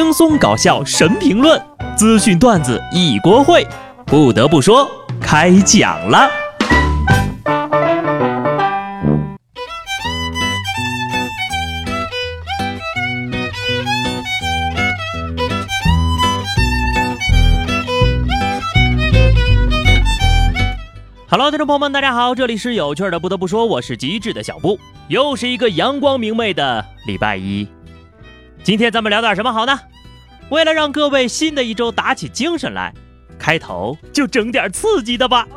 轻松搞笑神评论，资讯段子一锅烩。不得不说，开讲了。Hello，听众朋友们，大家好，这里是有趣的。不得不说，我是机智的小布，又是一个阳光明媚的礼拜一。今天咱们聊点什么好呢？为了让各位新的一周打起精神来，开头就整点刺激的吧。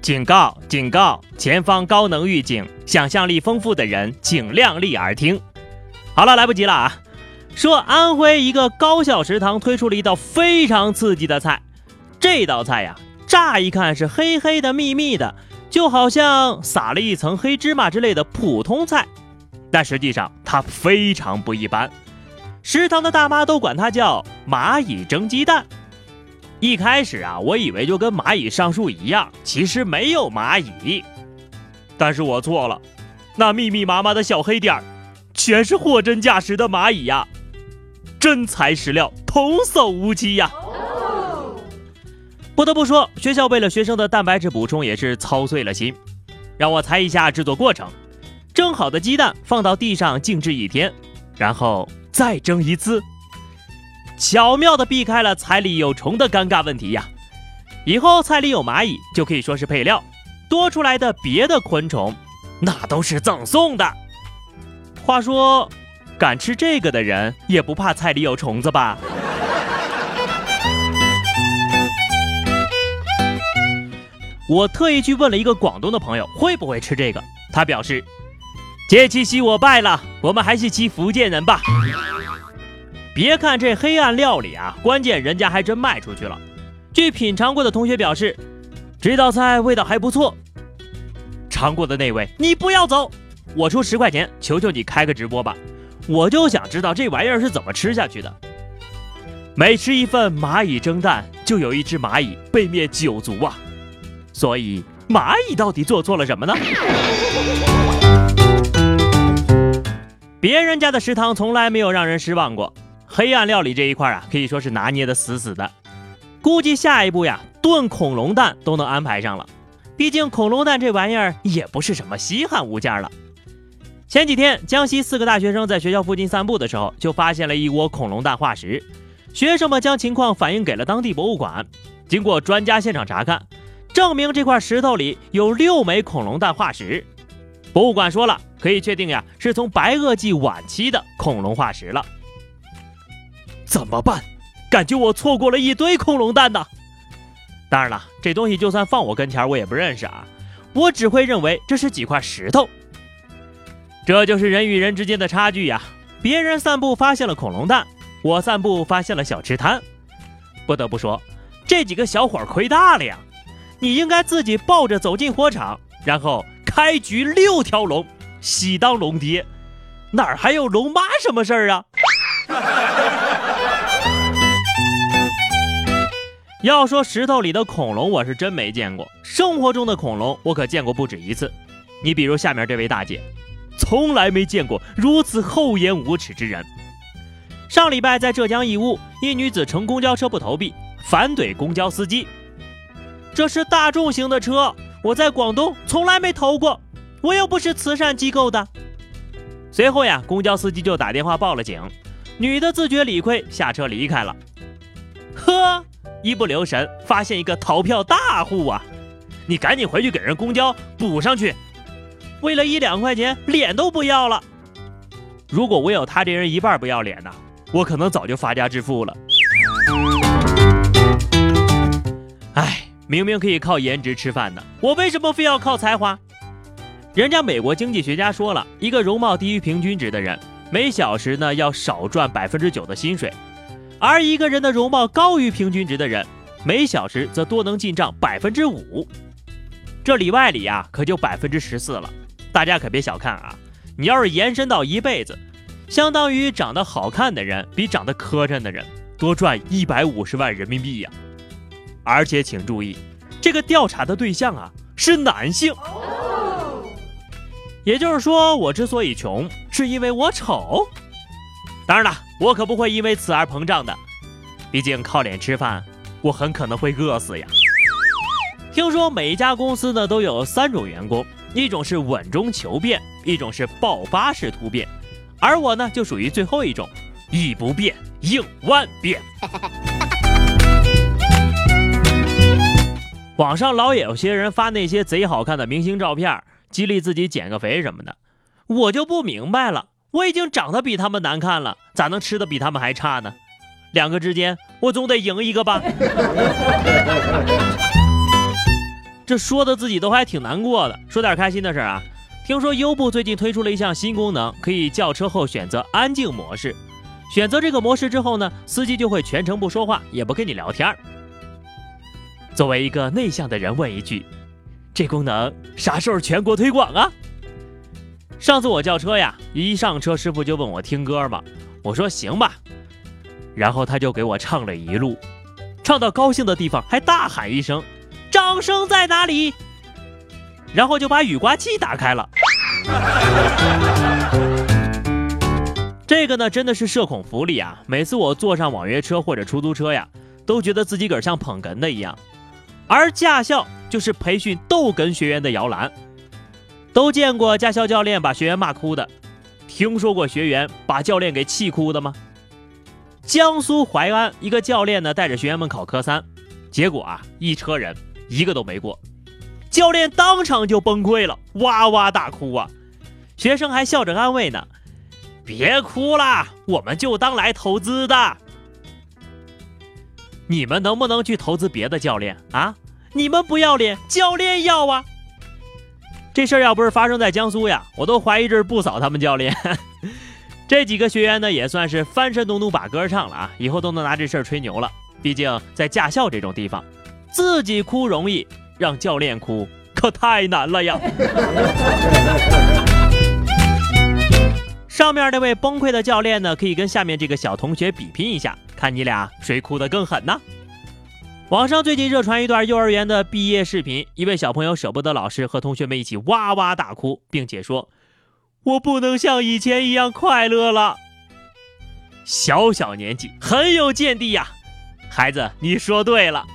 警告！警告！前方高能预警，想象力丰富的人请量力而听。好了，来不及了啊！说安徽一个高校食堂推出了一道非常刺激的菜。这道菜呀，乍一看是黑黑的、密密的，就好像撒了一层黑芝麻之类的普通菜，但实际上它非常不一般。食堂的大妈都管它叫蚂蚁蒸鸡蛋。一开始啊，我以为就跟蚂蚁上树一样，其实没有蚂蚁。但是我错了，那密密麻麻的小黑点儿，全是货真价实的蚂蚁呀！真材实料，童叟无欺呀！不得不说，学校为了学生的蛋白质补充也是操碎了心。让我猜一下制作过程：蒸好的鸡蛋放到地上静置一天，然后再蒸一次，巧妙的避开了菜里有虫的尴尬问题呀。以后菜里有蚂蚁就可以说是配料，多出来的别的昆虫那都是赠送的。话说，敢吃这个的人也不怕菜里有虫子吧？我特意去问了一个广东的朋友会不会吃这个，他表示：“这七夕我败了，我们还是吃福建人吧。”别看这黑暗料理啊，关键人家还真卖出去了。据品尝过的同学表示，这道菜味道还不错。尝过的那位，你不要走，我出十块钱，求求你开个直播吧，我就想知道这玩意儿是怎么吃下去的。每吃一份蚂蚁蒸蛋，就有一只蚂蚁被灭九族啊！所以蚂蚁到底做错了什么呢？别人家的食堂从来没有让人失望过，黑暗料理这一块啊，可以说是拿捏的死死的。估计下一步呀，炖恐龙蛋都能安排上了。毕竟恐龙蛋这玩意儿也不是什么稀罕物件了。前几天，江西四个大学生在学校附近散步的时候，就发现了一窝恐龙蛋化石。学生们将情况反映给了当地博物馆，经过专家现场查看。证明这块石头里有六枚恐龙蛋化石，博物馆说了，可以确定呀，是从白垩纪晚期的恐龙化石了。怎么办？感觉我错过了一堆恐龙蛋呢。当然了，这东西就算放我跟前，我也不认识啊，我只会认为这是几块石头。这就是人与人之间的差距呀。别人散步发现了恐龙蛋，我散步发现了小吃摊。不得不说，这几个小伙亏大了呀。你应该自己抱着走进火场，然后开局六条龙，喜当龙爹，哪儿还有龙妈什么事儿啊？要说石头里的恐龙，我是真没见过，生活中的恐龙我可见过不止一次。你比如下面这位大姐，从来没见过如此厚颜无耻之人。上礼拜在浙江义乌，一女子乘公交车不投币，反怼公交司机。这是大众型的车，我在广东从来没投过，我又不是慈善机构的。随后呀，公交司机就打电话报了警，女的自觉理亏，下车离开了。呵，一不留神发现一个逃票大户啊！你赶紧回去给人公交补上去，为了一两块钱脸都不要了。如果我有他这人一半不要脸呢，我可能早就发家致富了。明明可以靠颜值吃饭的，我为什么非要靠才华？人家美国经济学家说了，一个容貌低于平均值的人，每小时呢要少赚百分之九的薪水，而一个人的容貌高于平均值的人，每小时则多能进账百分之五。这里外里呀，可就百分之十四了。大家可别小看啊，你要是延伸到一辈子，相当于长得好看的人比长得磕碜的人多赚一百五十万人民币呀。而且请注意，这个调查的对象啊是男性，也就是说，我之所以穷，是因为我丑。当然了，我可不会因为此而膨胀的，毕竟靠脸吃饭，我很可能会饿死呀。听说每一家公司呢都有三种员工，一种是稳中求变，一种是爆发式突变，而我呢就属于最后一种，以不变应万变。网上老有些人发那些贼好看的明星照片，激励自己减个肥什么的，我就不明白了。我已经长得比他们难看了，咋能吃的比他们还差呢？两个之间，我总得赢一个吧。这说的自己都还挺难过的。说点开心的事啊，听说优步最近推出了一项新功能，可以叫车后选择安静模式。选择这个模式之后呢，司机就会全程不说话，也不跟你聊天。作为一个内向的人，问一句：这功能啥时候全国推广啊？上次我叫车呀，一上车师傅就问我听歌吗？我说行吧，然后他就给我唱了一路，唱到高兴的地方还大喊一声：“掌声在哪里？”然后就把雨刮器打开了。这个呢，真的是社恐福利啊！每次我坐上网约车或者出租车呀，都觉得自己个儿像捧哏的一样。而驾校就是培训逗哏学员的摇篮，都见过驾校教练把学员骂哭的，听说过学员把教练给气哭的吗？江苏淮安一个教练呢，带着学员们考科三，结果啊，一车人一个都没过，教练当场就崩溃了，哇哇大哭啊！学生还笑着安慰呢：“别哭啦，我们就当来投资的。”你们能不能去投资别的教练啊？你们不要脸，教练要啊！这事儿要不是发生在江苏呀，我都怀疑这是不扫他们教练。这几个学员呢，也算是翻身农奴把歌唱了啊，以后都能拿这事儿吹牛了。毕竟在驾校这种地方，自己哭容易，让教练哭可太难了呀。上面那位崩溃的教练呢，可以跟下面这个小同学比拼一下。看你俩谁哭得更狠呢？网上最近热传一段幼儿园的毕业视频，一位小朋友舍不得老师，和同学们一起哇哇大哭，并且说：“我不能像以前一样快乐了。”小小年纪很有见地呀，孩子，你说对了，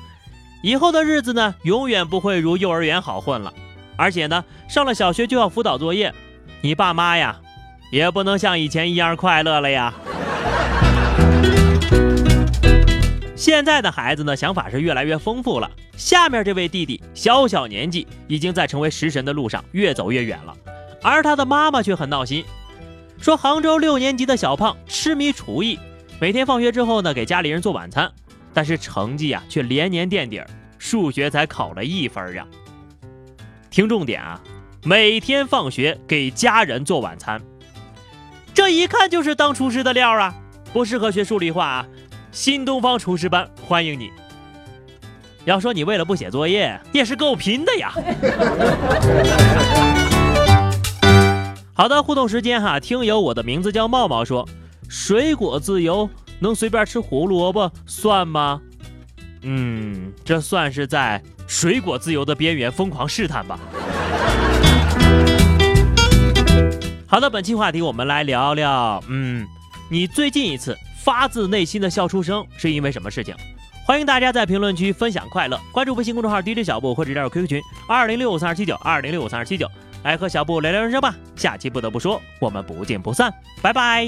以后的日子呢，永远不会如幼儿园好混了。而且呢，上了小学就要辅导作业，你爸妈呀，也不能像以前一样快乐了呀。现在的孩子呢，想法是越来越丰富了。下面这位弟弟小小年纪，已经在成为食神的路上越走越远了，而他的妈妈却很闹心，说杭州六年级的小胖痴迷厨艺，每天放学之后呢，给家里人做晚餐，但是成绩啊却连年垫底儿，数学才考了一分呀。听重点啊，每天放学给家人做晚餐，这一看就是当厨师的料啊，不适合学数理化啊。新东方厨师班欢迎你。要说你为了不写作业也是够拼的呀。好的，互动时间哈，听友我的名字叫茂茂说，水果自由能随便吃胡萝卜算吗？嗯，这算是在水果自由的边缘疯狂试探吧。好的，本期话题我们来聊聊，嗯，你最近一次。发自内心的笑出声是因为什么事情？欢迎大家在评论区分享快乐，关注微信公众号 DJ 小布或者加入 QQ 群二零六五三二七九二零六五三二七九，来和小布聊聊人生吧。下期不得不说，我们不见不散，拜拜。